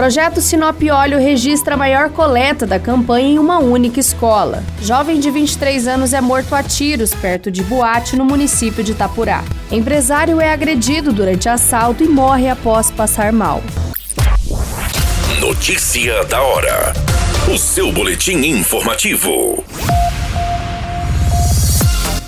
Projeto Sinop Óleo registra a maior coleta da campanha em uma única escola. Jovem de 23 anos é morto a tiros perto de Boate, no município de Itapurá. Empresário é agredido durante assalto e morre após passar mal. Notícia da hora. O seu boletim informativo.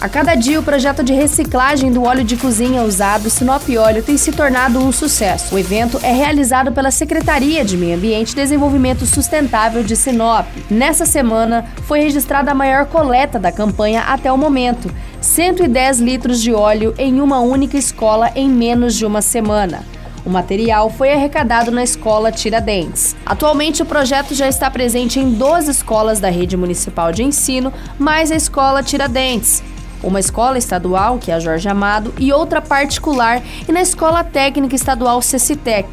A cada dia, o projeto de reciclagem do óleo de cozinha usado Sinop Óleo tem se tornado um sucesso. O evento é realizado pela Secretaria de Meio Ambiente e Desenvolvimento Sustentável de Sinop. Nessa semana, foi registrada a maior coleta da campanha até o momento. 110 litros de óleo em uma única escola em menos de uma semana. O material foi arrecadado na escola Tiradentes. Atualmente, o projeto já está presente em 12 escolas da rede municipal de ensino, mais a escola Tiradentes uma escola estadual, que é a Jorge Amado, e outra particular, e na Escola Técnica Estadual Cecitec.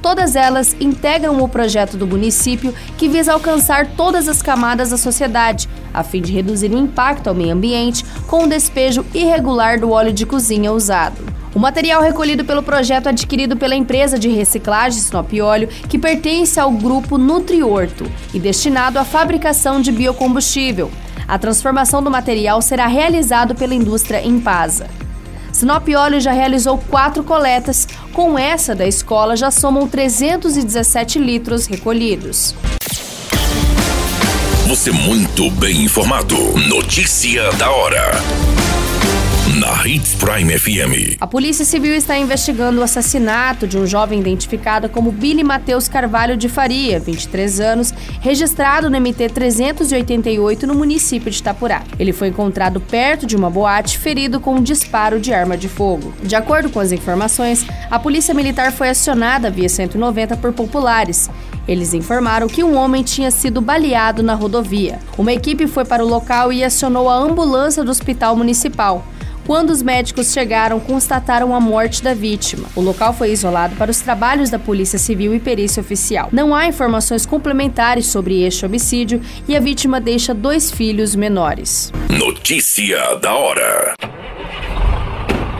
Todas elas integram o projeto do município que visa alcançar todas as camadas da sociedade, a fim de reduzir o impacto ao meio ambiente com o despejo irregular do óleo de cozinha usado. O material recolhido pelo projeto adquirido pela empresa de reciclagem Sinop Óleo, que pertence ao grupo Nutriorto e destinado à fabricação de biocombustível. A transformação do material será realizado pela indústria Impasa. Sinop Óleo já realizou quatro coletas, com essa da escola já somam 317 litros recolhidos. Você muito bem informado. Notícia da hora na Hits Prime FM. A Polícia Civil está investigando o assassinato de um jovem identificado como Billy Matheus Carvalho de Faria, 23 anos, registrado no MT 388 no município de Itapurá. Ele foi encontrado perto de uma boate, ferido com um disparo de arma de fogo. De acordo com as informações, a Polícia Militar foi acionada via 190 por populares. Eles informaram que um homem tinha sido baleado na rodovia. Uma equipe foi para o local e acionou a ambulância do hospital municipal. Quando os médicos chegaram, constataram a morte da vítima. O local foi isolado para os trabalhos da Polícia Civil e perícia oficial. Não há informações complementares sobre este homicídio e a vítima deixa dois filhos menores. Notícia da hora.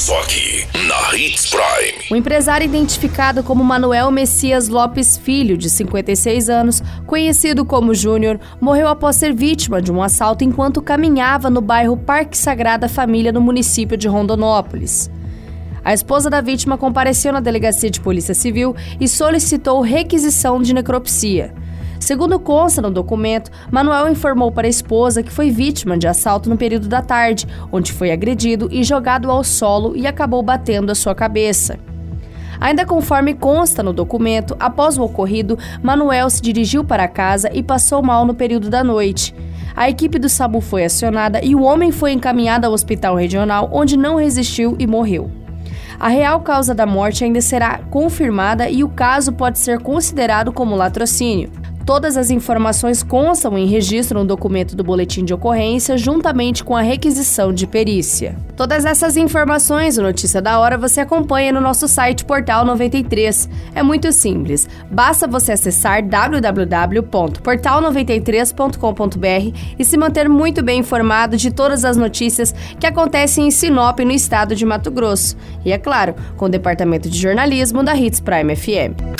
Só aqui, na Hits Prime. O empresário identificado como Manuel Messias Lopes Filho, de 56 anos, conhecido como Júnior, morreu após ser vítima de um assalto enquanto caminhava no bairro Parque Sagrada Família, no município de Rondonópolis. A esposa da vítima compareceu na delegacia de Polícia Civil e solicitou requisição de necropsia. Segundo consta no documento, Manuel informou para a esposa que foi vítima de assalto no período da tarde, onde foi agredido e jogado ao solo e acabou batendo a sua cabeça. Ainda conforme consta no documento, após o ocorrido, Manuel se dirigiu para casa e passou mal no período da noite. A equipe do SAMU foi acionada e o homem foi encaminhado ao hospital regional, onde não resistiu e morreu. A real causa da morte ainda será confirmada e o caso pode ser considerado como latrocínio. Todas as informações constam em registro no documento do boletim de ocorrência, juntamente com a requisição de perícia. Todas essas informações, o Notícia da Hora, você acompanha no nosso site Portal 93. É muito simples. Basta você acessar www.portal93.com.br e se manter muito bem informado de todas as notícias que acontecem em Sinop, no estado de Mato Grosso. E é claro, com o departamento de jornalismo da Hits Prime FM